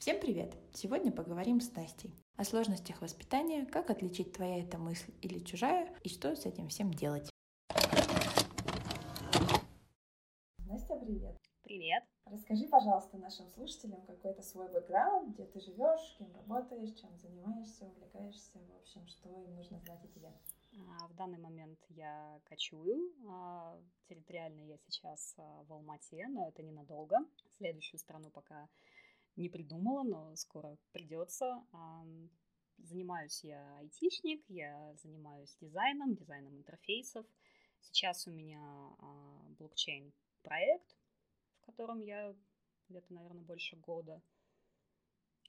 Всем привет! Сегодня поговорим с Настей о сложностях воспитания, как отличить твоя эта мысль или чужая, и что с этим всем делать. Настя, привет! Привет! Расскажи, пожалуйста, нашим слушателям какой-то свой бэкграунд, где ты живешь, кем работаешь, чем занимаешься, увлекаешься, в общем, что им нужно знать о тебе. А, в данный момент я кочую. А, территориально я сейчас а, в Алмате, но это ненадолго. Следующую страну пока не придумала, но скоро придется. Занимаюсь я айтишник, я занимаюсь дизайном, дизайном интерфейсов. Сейчас у меня блокчейн проект, в котором я где-то, наверное, больше года.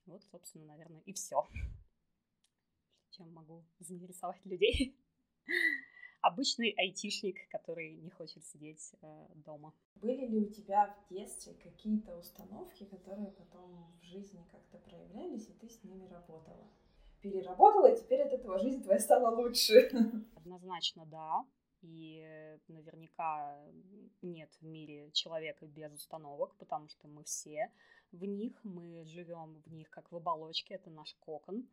Вот, собственно, наверное, и все. Чем могу заинтересовать людей. Обычный айтишник, который не хочет сидеть э, дома. Были ли у тебя в детстве какие-то установки, которые потом в жизни как-то проявлялись, и ты с ними работала? Переработала, и теперь от этого жизнь твоя стала лучше. Однозначно, да. И наверняка нет в мире человека без установок, потому что мы все в них, мы живем в них как в оболочке, это наш кокон.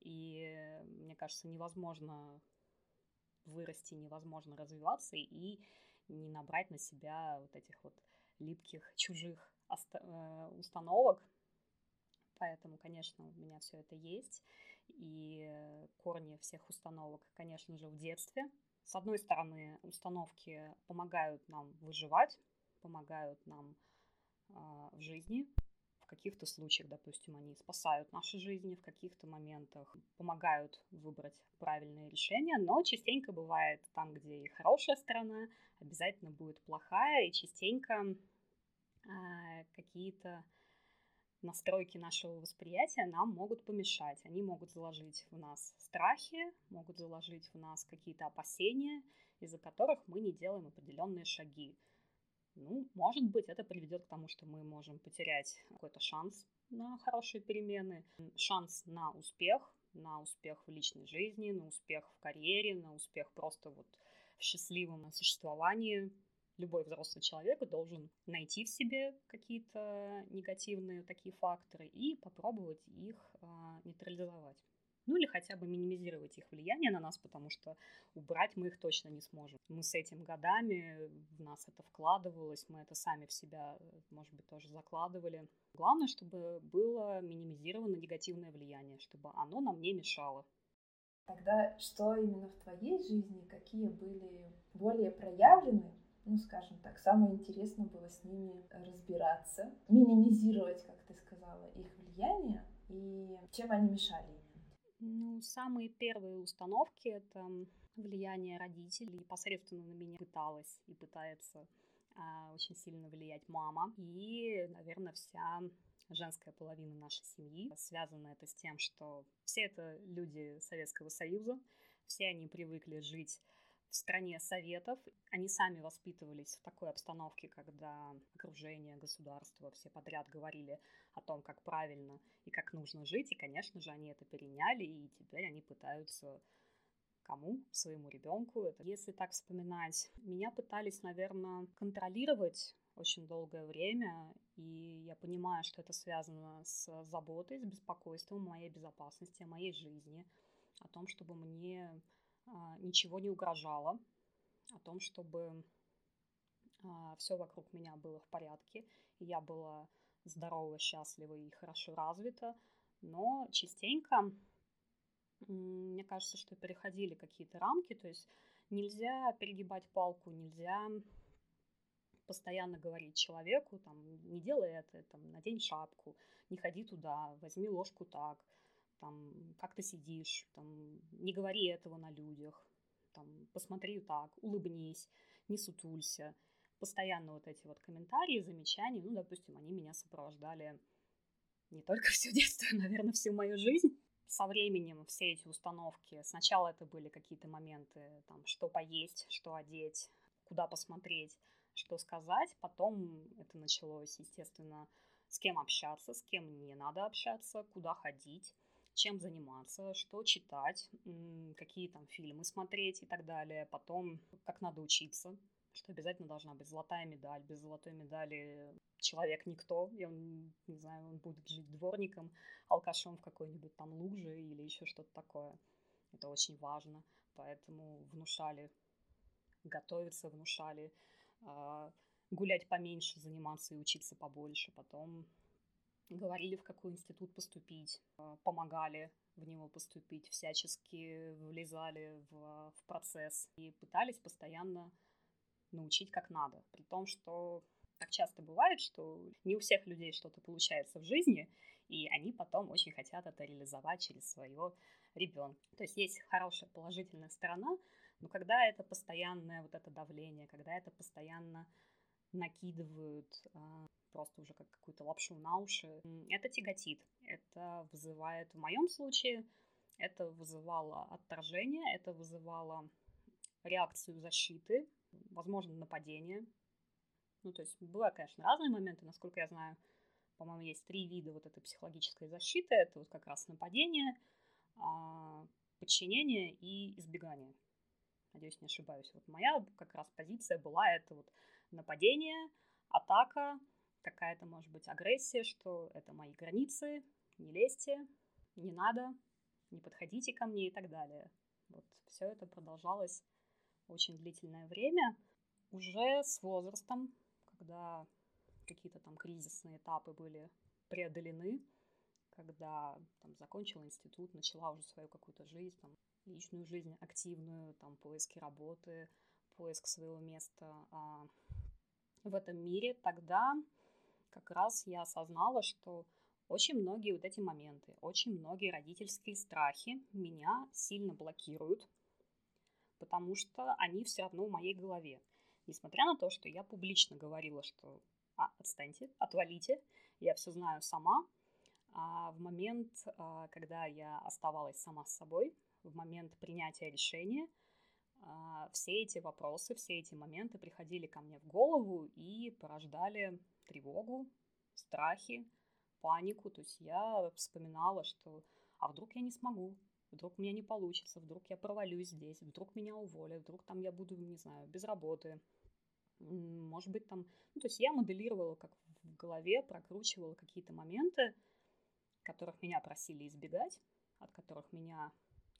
И мне кажется, невозможно вырасти, невозможно развиваться и не набрать на себя вот этих вот липких чужих э, установок. Поэтому, конечно, у меня все это есть. И корни всех установок, конечно же, в детстве. С одной стороны, установки помогают нам выживать, помогают нам э, в жизни, каких-то случаях, допустим, они спасают наши жизни, в каких-то моментах помогают выбрать правильное решение, но частенько бывает там, где и хорошая сторона, обязательно будет плохая, и частенько э, какие-то настройки нашего восприятия нам могут помешать. Они могут заложить в нас страхи, могут заложить в нас какие-то опасения, из-за которых мы не делаем определенные шаги. Ну, может быть, это приведет к тому, что мы можем потерять какой-то шанс на хорошие перемены, шанс на успех, на успех в личной жизни, на успех в карьере, на успех просто вот в счастливом существовании. Любой взрослый человек должен найти в себе какие-то негативные такие факторы и попробовать их а, нейтрализовать ну или хотя бы минимизировать их влияние на нас, потому что убрать мы их точно не сможем. Мы с этим годами, в нас это вкладывалось, мы это сами в себя, может быть, тоже закладывали. Главное, чтобы было минимизировано негативное влияние, чтобы оно нам не мешало. Тогда что именно в твоей жизни, какие были более проявлены ну, скажем так, самое интересное было с ними разбираться, минимизировать, как ты сказала, их влияние и чем они мешали ну, самые первые установки — это влияние родителей. Непосредственно на меня пыталась и пытается а, очень сильно влиять мама. И, наверное, вся женская половина нашей семьи. Связано это с тем, что все это люди Советского Союза, все они привыкли жить в стране советов. Они сами воспитывались в такой обстановке, когда окружение, государство, все подряд говорили о том, как правильно и как нужно жить. И, конечно же, они это переняли, и теперь они пытаются кому? Своему ребенку. Это, если так вспоминать, меня пытались, наверное, контролировать очень долгое время, и я понимаю, что это связано с заботой, с беспокойством о моей безопасности, о моей жизни, о том, чтобы мне ничего не угрожало, о том, чтобы а, все вокруг меня было в порядке, и я была здорова, счастлива и хорошо развита, но частенько мне кажется, что переходили какие-то рамки, то есть нельзя перегибать палку, нельзя постоянно говорить человеку, там, не делай это, там, надень шапку, не ходи туда, возьми ложку так, там, как ты сидишь, там, не говори этого на людях, там, посмотри так, улыбнись, не сутулься. Постоянно вот эти вот комментарии, замечания, ну, допустим, они меня сопровождали не только все детство, а, наверное, всю мою жизнь. Со временем все эти установки, сначала это были какие-то моменты, там, что поесть, что одеть, куда посмотреть, что сказать, потом это началось, естественно, с кем общаться, с кем не надо общаться, куда ходить чем заниматься, что читать, какие там фильмы смотреть и так далее. Потом, как надо учиться, что обязательно должна быть золотая медаль. Без золотой медали человек никто, и он, не знаю, он будет жить дворником, алкашом в какой-нибудь там луже или еще что-то такое. Это очень важно, поэтому внушали готовиться, внушали э, гулять поменьше, заниматься и учиться побольше. Потом говорили, в какой институт поступить, э, помогали в него поступить, всячески влезали в, в процесс и пытались постоянно научить как надо. При том, что так часто бывает, что не у всех людей что-то получается в жизни, и они потом очень хотят это реализовать через своего ребенка. То есть есть хорошая положительная сторона, но когда это постоянное вот это давление, когда это постоянно накидывают э, просто уже как какую-то лапшу на уши, это тяготит. Это вызывает, в моем случае, это вызывало отторжение, это вызывало реакцию защиты, возможно, нападение. Ну, то есть бывают, конечно, разные моменты, насколько я знаю, по-моему, есть три вида вот этой психологической защиты. Это вот как раз нападение, а, подчинение и избегание. Надеюсь, не ошибаюсь. Вот моя как раз позиция была это вот нападение, атака, какая-то, может быть, агрессия, что это мои границы, не лезьте, не надо, не подходите ко мне и так далее. Вот все это продолжалось очень длительное время. Уже с возрастом, когда какие-то там кризисные этапы были преодолены, когда там закончила институт, начала уже свою какую-то жизнь, там, личную жизнь активную, там, поиски работы, поиск своего места а, в этом мире, тогда как раз я осознала, что очень многие вот эти моменты, очень многие родительские страхи меня сильно блокируют, потому что они все равно в моей голове. Несмотря на то, что я публично говорила, что а, отстаньте, отвалите, я все знаю сама, а в момент, а, когда я оставалась сама с собой, в момент принятия решения, все эти вопросы, все эти моменты приходили ко мне в голову и порождали тревогу, страхи, панику. То есть я вспоминала, что а вдруг я не смогу, вдруг у меня не получится, вдруг я провалюсь здесь, вдруг меня уволят, вдруг там я буду, не знаю, без работы. Может быть, там... Ну, то есть я моделировала как в голове, прокручивала какие-то моменты, которых меня просили избегать, от которых меня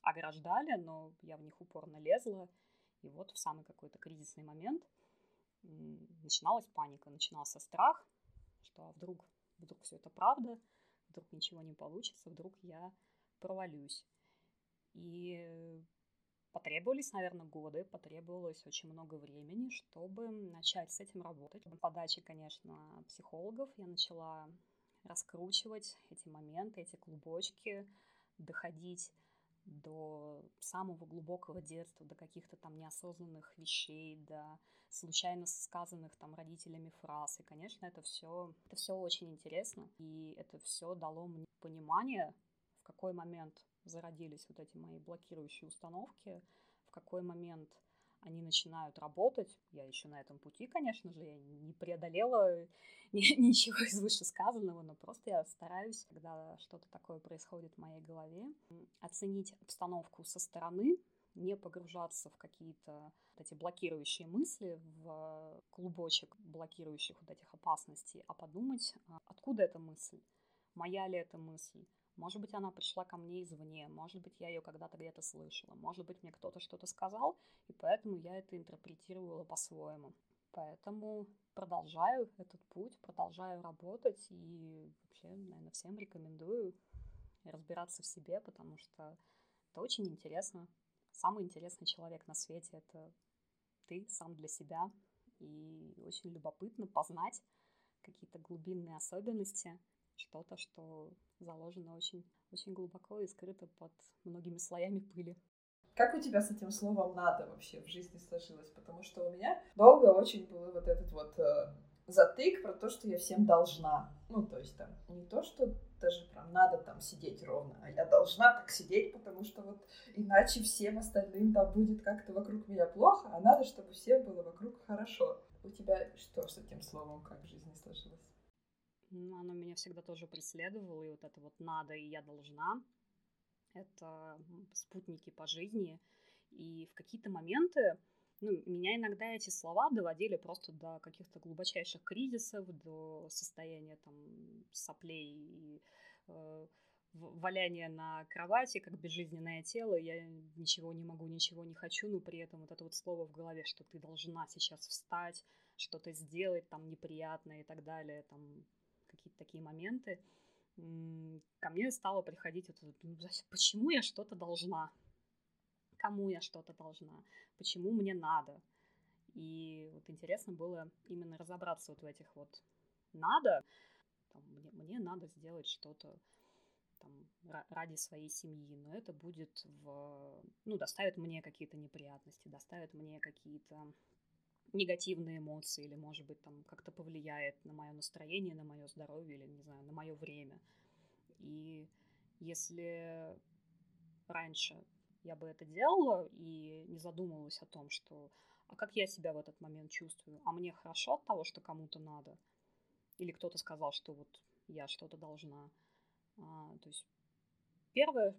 ограждали, но я в них упорно лезла. И вот в самый какой-то кризисный момент начиналась паника, начинался страх, что а вдруг, вдруг все это правда, вдруг ничего не получится, вдруг я провалюсь. И потребовались, наверное, годы, потребовалось очень много времени, чтобы начать с этим работать. По конечно, психологов я начала раскручивать эти моменты, эти клубочки, доходить до самого глубокого детства, до каких-то там неосознанных вещей, до случайно сказанных там родителями фраз. И, конечно, это все, это все очень интересно. И это все дало мне понимание, в какой момент зародились вот эти мои блокирующие установки, в какой момент они начинают работать. Я еще на этом пути, конечно же, я не преодолела ничего из вышесказанного, но просто я стараюсь, когда что-то такое происходит в моей голове, оценить обстановку со стороны, не погружаться в какие-то вот эти блокирующие мысли, в клубочек блокирующих вот этих опасностей, а подумать, а, откуда эта мысль, моя ли эта мысль, может быть, она пришла ко мне извне, может быть, я ее когда-то где-то слышала, может быть, мне кто-то что-то сказал, и поэтому я это интерпретировала по-своему. Поэтому продолжаю этот путь, продолжаю работать и вообще, наверное, всем рекомендую разбираться в себе, потому что это очень интересно. Самый интересный человек на свете — это ты сам для себя. И очень любопытно познать какие-то глубинные особенности, что-то, что заложено очень, очень глубоко и скрыто под многими слоями пыли. Как у тебя с этим словом «надо» вообще в жизни сложилось? Потому что у меня долго очень был вот этот вот э, затык про то, что я всем должна. Ну, то есть там не то, что даже прям надо там сидеть ровно, а я должна так сидеть, потому что вот иначе всем остальным там будет как-то вокруг меня плохо, а надо, чтобы всем было вокруг хорошо. У тебя что с этим словом как в жизни сложилось? Оно меня всегда тоже преследовало, и вот это вот «надо» и «я должна» — это спутники по жизни. И в какие-то моменты ну, меня иногда эти слова доводили просто до каких-то глубочайших кризисов, до состояния там соплей и э, валяния на кровати, как безжизненное тело, я ничего не могу, ничего не хочу, но при этом вот это вот слово в голове, что ты должна сейчас встать, что-то сделать там неприятное и так далее, там какие-то такие моменты, ко мне стало приходить вот, ну, почему я что-то должна, кому я что-то должна, почему мне надо. И вот интересно было именно разобраться вот в этих вот надо, там, мне, мне надо сделать что-то там, ради своей семьи, но это будет в, ну, доставит мне какие-то неприятности, доставит мне какие-то негативные эмоции или, может быть, там как-то повлияет на мое настроение, на мое здоровье или, не знаю, на мое время. И если раньше я бы это делала и не задумывалась о том, что а как я себя в этот момент чувствую, а мне хорошо от того, что кому-то надо, или кто-то сказал, что вот я что-то должна. А, то есть первое,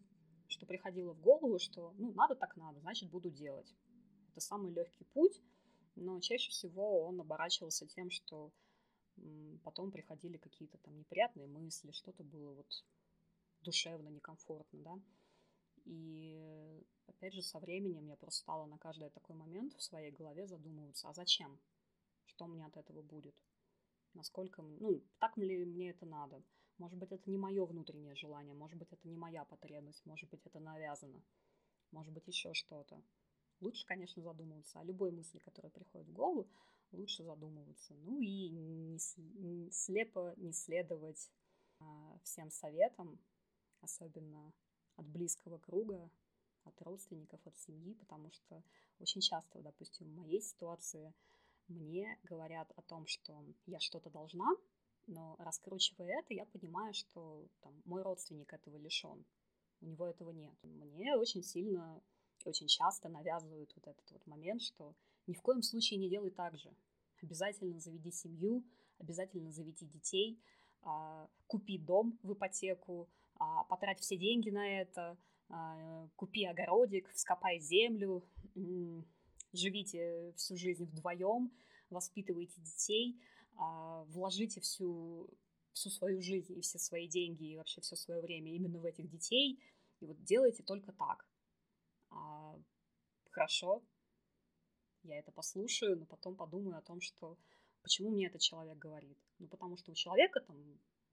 что приходило в голову, что ну надо так надо, значит буду делать. Это самый легкий путь, но чаще всего он оборачивался тем, что потом приходили какие-то там неприятные мысли, что-то было вот душевно некомфортно, да. И опять же со временем я просто стала на каждый такой момент в своей голове задумываться, а зачем? Что мне от этого будет? Насколько, ну, так ли мне это надо? Может быть, это не мое внутреннее желание, может быть, это не моя потребность, может быть, это навязано, может быть, еще что-то. Лучше, конечно, задумываться о любой мысли, которая приходит в голову, лучше задумываться. Ну и не, слепо не следовать а, всем советам, особенно от близкого круга, от родственников, от семьи, потому что очень часто, допустим, в моей ситуации мне говорят о том, что я что-то должна, но раскручивая это, я понимаю, что там, мой родственник этого лишен, у него этого нет. Мне очень сильно очень часто навязывают вот этот вот момент, что ни в коем случае не делай так же. Обязательно заведи семью, обязательно заведи детей, а, купи дом в ипотеку, а, потрать все деньги на это, а, купи огородик, вскопай землю, живите всю жизнь вдвоем, воспитывайте детей, вложите всю, всю свою жизнь и все свои деньги и вообще все свое время именно в этих детей, и вот делайте только так а, хорошо, я это послушаю, но потом подумаю о том, что почему мне этот человек говорит. Ну, потому что у человека там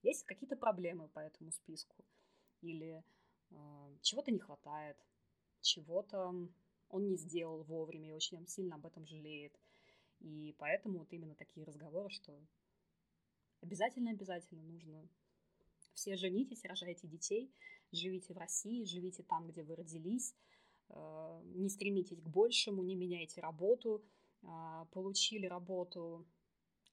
есть какие-то проблемы по этому списку, или э, чего-то не хватает, чего-то он не сделал вовремя и очень сильно об этом жалеет. И поэтому вот именно такие разговоры, что обязательно-обязательно нужно все женитесь, рожайте детей, живите в России, живите там, где вы родились, не стремитесь к большему, не меняйте работу, а, получили работу,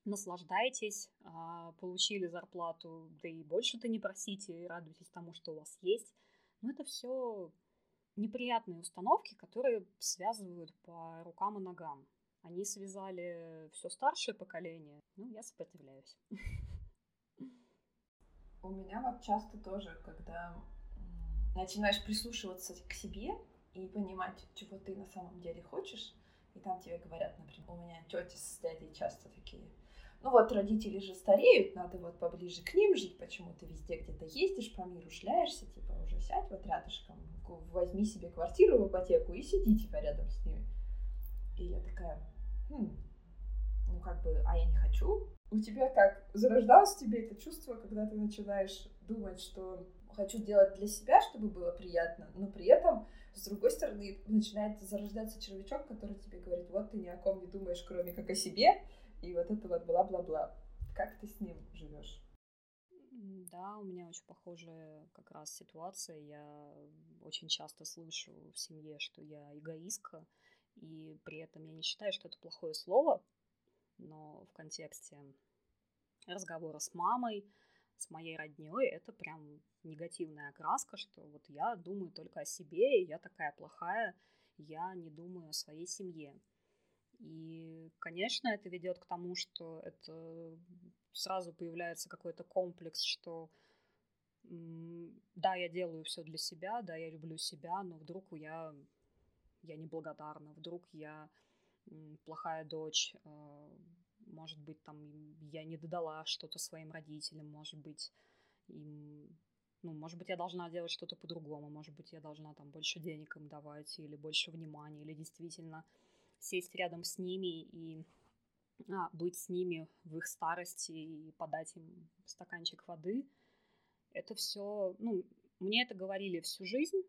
наслаждайтесь, а, получили зарплату, да и больше-то не просите, радуйтесь тому, что у вас есть. Но это все неприятные установки, которые связывают по рукам и ногам. Они связали все старшее поколение. Ну, я сопротивляюсь. У меня вот часто тоже, когда начинаешь прислушиваться к себе, и понимать, чего ты на самом деле хочешь. И там тебе говорят, например, у меня тети с дядей часто такие, ну вот родители же стареют, надо вот поближе к ним жить, почему ты везде где-то ездишь, по миру шляешься, типа уже сядь вот рядышком, возьми себе квартиру в ипотеку и сиди типа рядом с ними. И я такая, хм, ну как бы, а я не хочу. У тебя как, зарождалось тебе это чувство, когда ты начинаешь думать, что хочу сделать для себя, чтобы было приятно, но при этом с другой стороны, начинает зарождаться червячок, который тебе говорит, вот ты ни о ком не думаешь, кроме как о себе, и вот это вот бла-бла-бла. Как ты с ним живешь? Да, у меня очень похожая как раз ситуация. Я очень часто слышу в семье, что я эгоистка, и при этом я не считаю, что это плохое слово, но в контексте разговора с мамой, с моей родней, это прям негативная окраска, что вот я думаю только о себе, и я такая плохая, я не думаю о своей семье. И, конечно, это ведет к тому, что это сразу появляется какой-то комплекс, что да, я делаю все для себя, да, я люблю себя, но вдруг я, я неблагодарна, вдруг я плохая дочь, э, может быть, там я не додала что-то своим родителям, может быть, им, ну, может быть, я должна делать что-то по-другому, может быть, я должна там больше денег им давать или больше внимания, или действительно сесть рядом с ними и а, быть с ними в их старости и подать им стаканчик воды. Это все, ну, мне это говорили всю жизнь,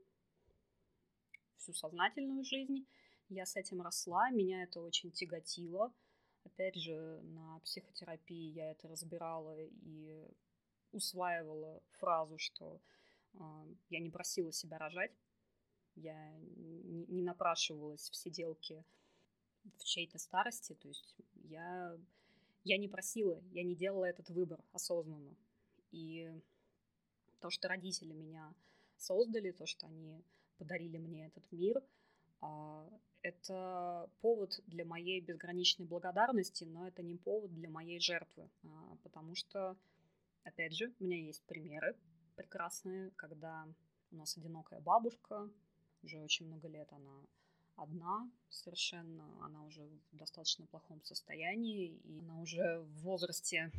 всю сознательную жизнь. Я с этим росла, меня это очень тяготило. Опять же, на психотерапии я это разбирала и усваивала фразу, что э, я не просила себя рожать, я не, не напрашивалась в сиделке в чьей-то старости, то есть я, я не просила, я не делала этот выбор осознанно. И то, что родители меня создали, то, что они подарили мне этот мир, а, это повод для моей безграничной благодарности, но это не повод для моей жертвы, а, потому что, опять же, у меня есть примеры прекрасные, когда у нас одинокая бабушка, уже очень много лет она одна совершенно, она уже в достаточно плохом состоянии, и она уже в возрасте,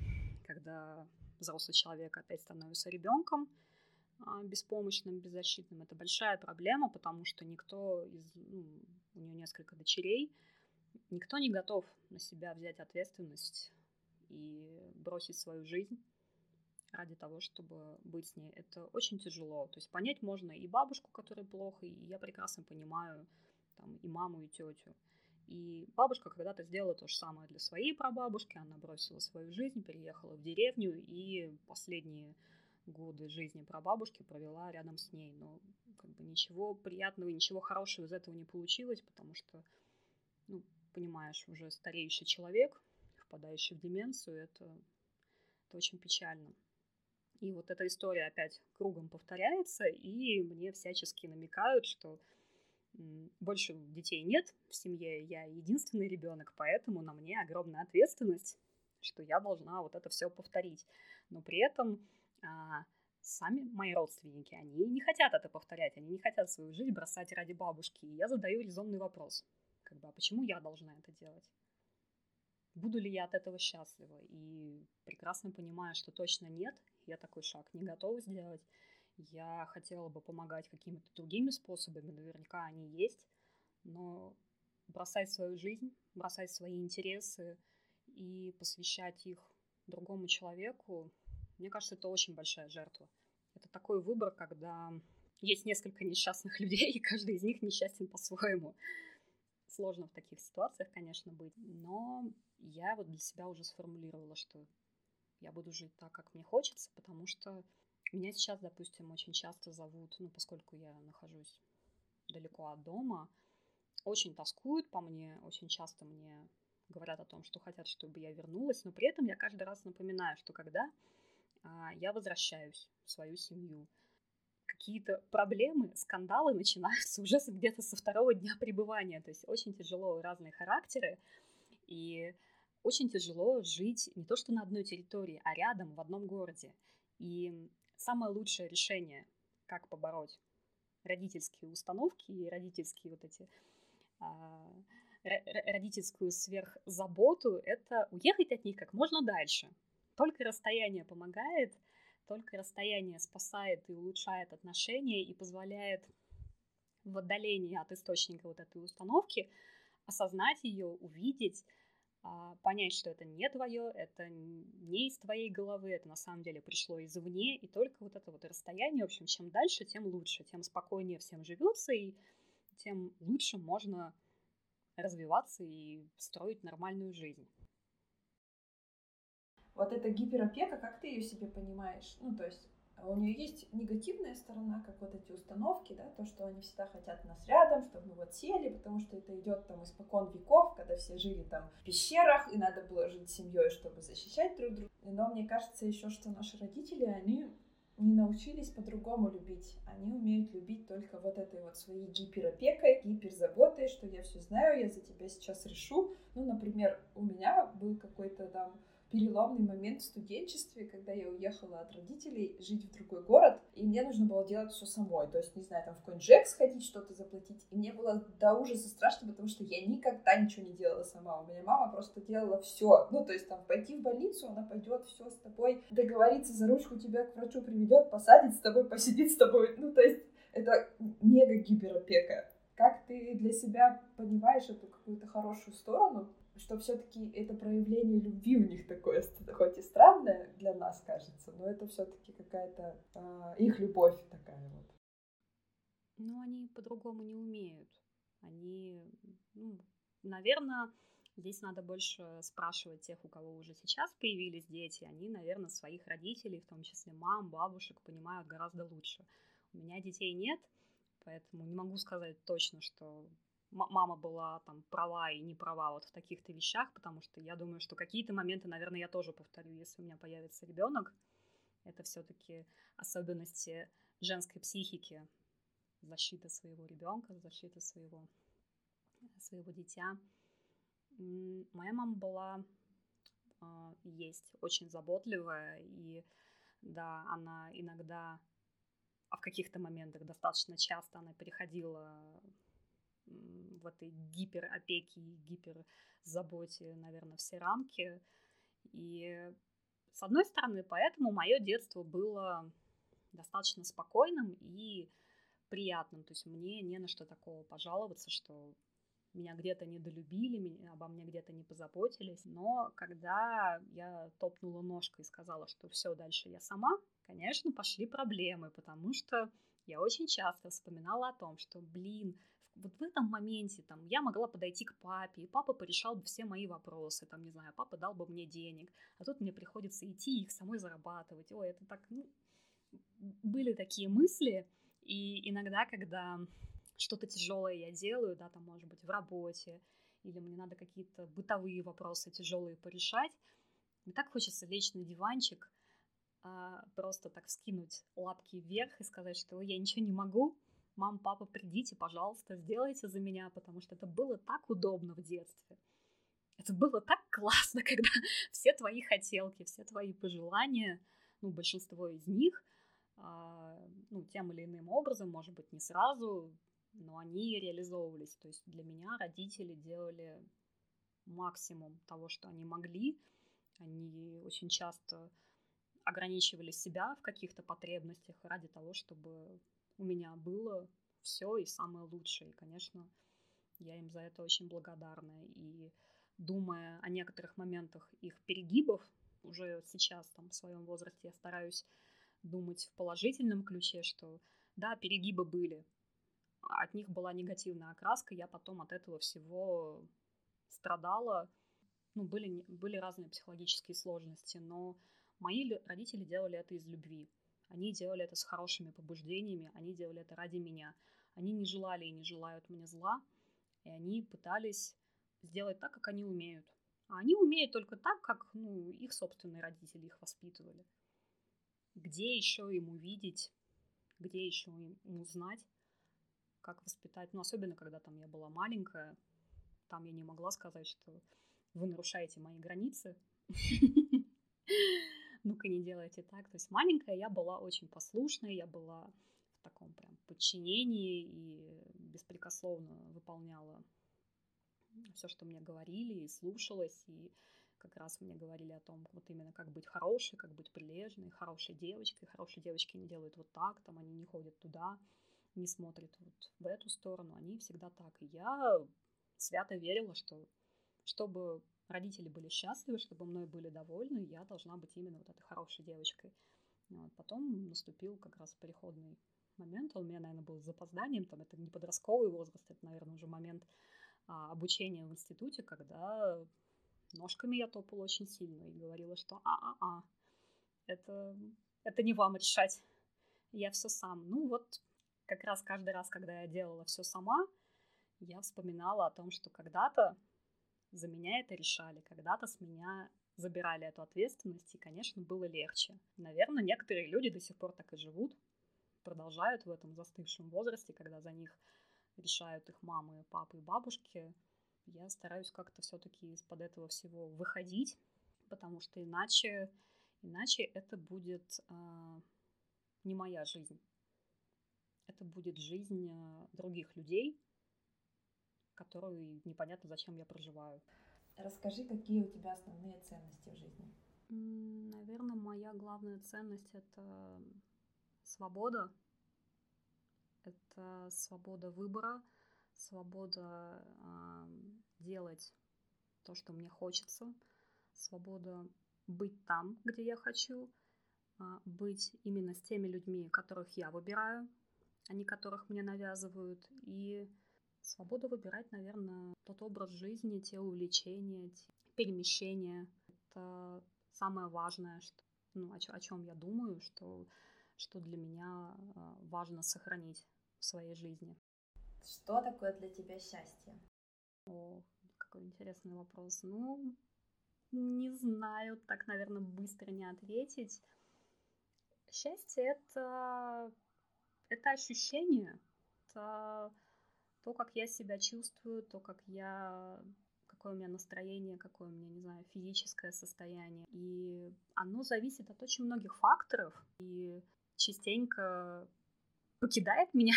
когда взрослый человек опять становится ребенком, а, беспомощным, беззащитным. Это большая проблема, потому что никто из... Ну, у нее несколько дочерей, никто не готов на себя взять ответственность и бросить свою жизнь ради того, чтобы быть с ней. Это очень тяжело. То есть понять можно и бабушку, которой плохо, и я прекрасно понимаю там, и маму, и тетю. И бабушка когда-то сделала то же самое для своей прабабушки. Она бросила свою жизнь, переехала в деревню и последние годы жизни прабабушки провела рядом с ней. Но как бы ничего приятного, ничего хорошего из этого не получилось, потому что, ну, понимаешь, уже стареющий человек, впадающий в деменцию, это, это очень печально. И вот эта история опять кругом повторяется, и мне всячески намекают, что больше детей нет в семье, я единственный ребенок, поэтому на мне огромная ответственность, что я должна вот это все повторить. Но при этом а, сами мои родственники, они не хотят это повторять, они не хотят свою жизнь бросать ради бабушки. И я задаю резонный вопрос, как бы, а почему я должна это делать? Буду ли я от этого счастлива? И прекрасно понимаю, что точно нет, я такой шаг не готова сделать. Я хотела бы помогать какими-то другими способами, наверняка они есть, но бросать свою жизнь, бросать свои интересы и посвящать их другому человеку, мне кажется, это очень большая жертва. Это такой выбор, когда есть несколько несчастных людей, и каждый из них несчастен по-своему. Сложно в таких ситуациях, конечно, быть. Но я вот для себя уже сформулировала, что я буду жить так, как мне хочется, потому что меня сейчас, допустим, очень часто зовут, ну, поскольку я нахожусь далеко от дома, очень тоскуют по мне, очень часто мне говорят о том, что хотят, чтобы я вернулась, но при этом я каждый раз напоминаю, что когда я возвращаюсь в свою семью. Какие-то проблемы, скандалы начинаются уже где-то со второго дня пребывания. То есть очень тяжело, разные характеры. И очень тяжело жить не то что на одной территории, а рядом, в одном городе. И самое лучшее решение, как побороть родительские установки и родительские вот эти а, родительскую сверхзаботу, это уехать от них как можно дальше. Только расстояние помогает, только расстояние спасает и улучшает отношения и позволяет в отдалении от источника вот этой установки осознать ее, увидеть, а, понять, что это не твое, это не из твоей головы, это на самом деле пришло извне, и только вот это вот расстояние, в общем, чем дальше, тем лучше, тем спокойнее всем живется, и тем лучше можно развиваться и строить нормальную жизнь вот эта гиперопека, как ты ее себе понимаешь? Ну, то есть у нее есть негативная сторона, как вот эти установки, да, то, что они всегда хотят нас рядом, чтобы мы вот сели, потому что это идет там испокон веков, когда все жили там в пещерах, и надо было жить семьей, чтобы защищать друг друга. Но мне кажется еще, что наши родители, они не научились по-другому любить. Они умеют любить только вот этой вот своей гиперопекой, гиперзаботой, что я все знаю, я за тебя сейчас решу. Ну, например, у меня был какой-то там переломный момент в студенчестве, когда я уехала от родителей жить в другой город, и мне нужно было делать все самой. То есть, не знаю, там в конджек сходить, что-то заплатить. И мне было до ужаса страшно, потому что я никогда ничего не делала сама. У меня мама просто делала все. Ну, то есть, там, пойти в больницу, она пойдет все с тобой, договориться за ручку, тебя к врачу приведет, посадит с тобой, посидит с тобой. Ну, то есть, это мега гиперопека. Как ты для себя понимаешь эту какую-то хорошую сторону, что все-таки это проявление любви у них такое, хоть и странное для нас кажется, но это все-таки какая-то э, их любовь такая вот. Ну, они по-другому не умеют. Они, ну, наверное, здесь надо больше спрашивать тех, у кого уже сейчас появились дети. Они, наверное, своих родителей, в том числе мам, бабушек, понимают гораздо лучше. У меня детей нет, поэтому не могу сказать точно, что мама была там права и не права вот в таких-то вещах, потому что я думаю, что какие-то моменты, наверное, я тоже повторю, если у меня появится ребенок. Это все-таки особенности женской психики, защита своего ребенка, защита своего, своего дитя. Моя мама была а, есть очень заботливая, и да, она иногда, а в каких-то моментах достаточно часто она переходила в этой гиперопеке и гиперзаботе, наверное, все рамки. И с одной стороны, поэтому мое детство было достаточно спокойным и приятным. То есть мне не на что такого пожаловаться, что меня где-то недолюбили, меня, обо мне где-то не позаботились. Но когда я топнула ножкой и сказала, что все, дальше я сама, конечно, пошли проблемы, потому что я очень часто вспоминала о том, что, блин, вот в этом моменте там я могла подойти к папе, и папа порешал бы все мои вопросы, там, не знаю, папа дал бы мне денег, а тут мне приходится идти их самой зарабатывать. Ой, это так, ну, были такие мысли, и иногда, когда что-то тяжелое я делаю, да, там, может быть, в работе, или мне надо какие-то бытовые вопросы тяжелые порешать, мне так хочется лечь на диванчик, а, просто так скинуть лапки вверх и сказать, что я ничего не могу, мам, папа, придите, пожалуйста, сделайте за меня, потому что это было так удобно в детстве. Это было так классно, когда все твои хотелки, все твои пожелания, ну, большинство из них, а, ну, тем или иным образом, может быть, не сразу, но они реализовывались. То есть для меня родители делали максимум того, что они могли. Они очень часто ограничивали себя в каких-то потребностях ради того, чтобы у меня было все и самое лучшее. И, конечно, я им за это очень благодарна. И думая о некоторых моментах их перегибов, уже сейчас, там, в своем возрасте, я стараюсь думать в положительном ключе, что да, перегибы были, от них была негативная окраска, я потом от этого всего страдала. Ну, были, были разные психологические сложности, но мои родители делали это из любви. Они делали это с хорошими побуждениями, они делали это ради меня. Они не желали и не желают мне зла, и они пытались сделать так, как они умеют. А они умеют только так, как ну, их собственные родители их воспитывали. Где еще им увидеть, где еще им узнать, как воспитать. Ну, особенно, когда там я была маленькая, там я не могла сказать, что вы нарушаете мои границы. ну-ка не делайте так. То есть маленькая я была очень послушная, я была в таком прям подчинении и беспрекословно выполняла все, что мне говорили, и слушалась, и как раз мне говорили о том, вот именно как быть хорошей, как быть прилежной, хорошей девочкой. Хорошие девочки не делают вот так, там они не ходят туда, не смотрят вот в эту сторону, они всегда так. И я свято верила, что чтобы родители были счастливы, чтобы мной были довольны, я должна быть именно вот этой хорошей девочкой. Вот. Потом наступил как раз переходный момент, он у меня, наверное, был с запозданием, там это не подростковый возраст, это, наверное, уже момент а, обучения в институте, когда ножками я топала очень сильно и говорила, что а-а-а, это, это не вам решать, я все сам. Ну вот как раз каждый раз, когда я делала все сама, я вспоминала о том, что когда-то за меня это решали, когда-то с меня забирали эту ответственность, и, конечно, было легче. Наверное, некоторые люди до сих пор так и живут, продолжают в этом застывшем возрасте, когда за них решают их мамы, папы и бабушки. Я стараюсь как-то все-таки из-под этого всего выходить, потому что иначе, иначе это будет э, не моя жизнь. Это будет жизнь э, других людей, которую непонятно зачем я проживаю. Расскажи, какие у тебя основные ценности в жизни? Наверное, моя главная ценность это свобода. Это свобода выбора, свобода э, делать то, что мне хочется, свобода быть там, где я хочу, э, быть именно с теми людьми, которых я выбираю, а не которых мне навязывают, и свобода выбирать, наверное, тот образ жизни, те увлечения, те перемещения. Это самое важное, что, ну, о, о чем я думаю, что, что для меня э, важно сохранить в своей жизни. Что такое для тебя счастье? О, какой интересный вопрос. Ну, не знаю, так, наверное, быстро не ответить. Счастье это, это ощущение, это то, как я себя чувствую, то, как я какое у меня настроение, какое у меня, не знаю, физическое состояние. И оно зависит от очень многих факторов. И частенько покидает меня.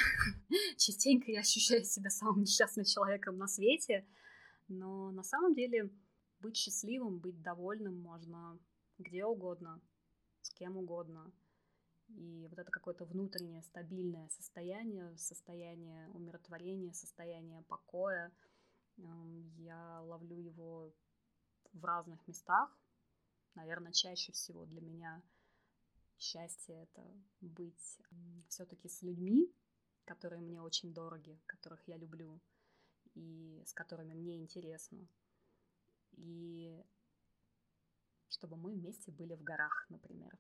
частенько я ощущаю себя самым несчастным человеком на свете. Но на самом деле быть счастливым, быть довольным можно где угодно, с кем угодно. И вот это какое-то внутреннее стабильное состояние, состояние умиротворения, состояние покоя, я ловлю его в разных местах. Наверное, чаще всего для меня счастье это быть все-таки с людьми, которые мне очень дороги, которых я люблю и с которыми мне интересно. И чтобы мы вместе были в горах, например.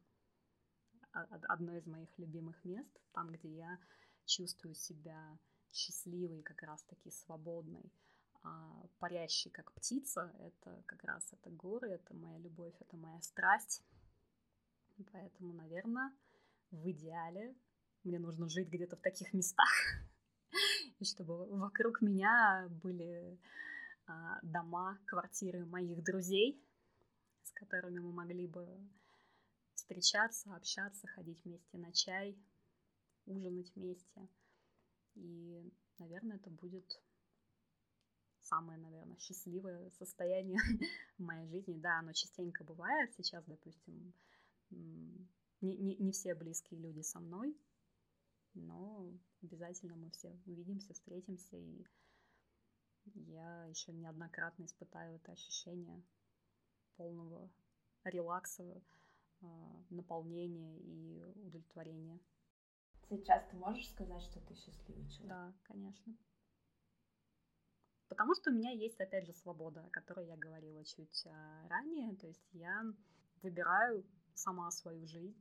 Одно из моих любимых мест, там, где я чувствую себя счастливой, как раз-таки свободной, а парящий как птица, это как раз это горы, это моя любовь, это моя страсть. Поэтому, наверное, в идеале мне нужно жить где-то в таких местах, и чтобы вокруг меня были а, дома, квартиры моих друзей, с которыми мы могли бы встречаться, общаться, ходить вместе на чай, ужинать вместе. И, наверное, это будет самое, наверное, счастливое состояние в моей жизни. Да, оно частенько бывает. Сейчас, допустим, не, не, не все близкие люди со мной, но обязательно мы все увидимся, встретимся, и я еще неоднократно испытаю это ощущение полного релакса, наполнения и удовлетворения. Сейчас ты можешь сказать, что ты счастливый человек? Да, конечно. Потому что у меня есть, опять же, свобода, о которой я говорила чуть а, ранее. То есть я выбираю сама свою жизнь,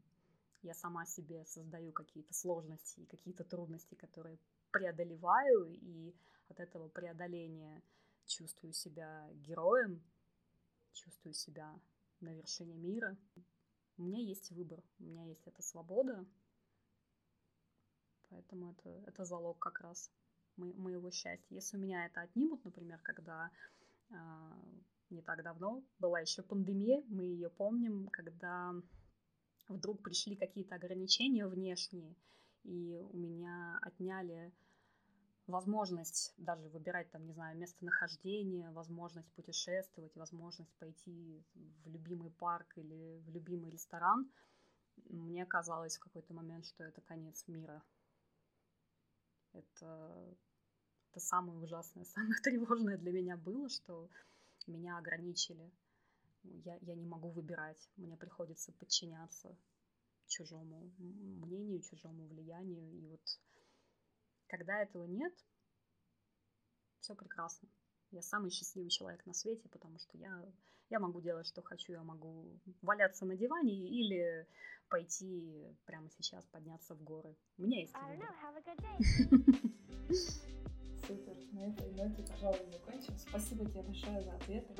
я сама себе создаю какие-то сложности и какие-то трудности, которые преодолеваю, и от этого преодоления чувствую себя героем, чувствую себя на вершине мира. У меня есть выбор, у меня есть эта свобода, поэтому это, это залог как раз моего счастья. Если у меня это отнимут, например, когда э, не так давно была еще пандемия, мы ее помним, когда вдруг пришли какие-то ограничения внешние, и у меня отняли возможность даже выбирать там, не знаю, местонахождение, возможность путешествовать, возможность пойти в любимый парк или в любимый ресторан, мне казалось в какой-то момент, что это конец мира. Это это самое ужасное, самое тревожное для меня было, что меня ограничили. Я, я не могу выбирать, мне приходится подчиняться чужому мнению, чужому влиянию. И вот когда этого нет, все прекрасно. Я самый счастливый человек на свете, потому что я, я могу делать, что хочу. Я могу валяться на диване или пойти прямо сейчас подняться в горы. У меня есть выбор. Супер. На этой ноте, пожалуй, закончим. Спасибо тебе большое за ответы.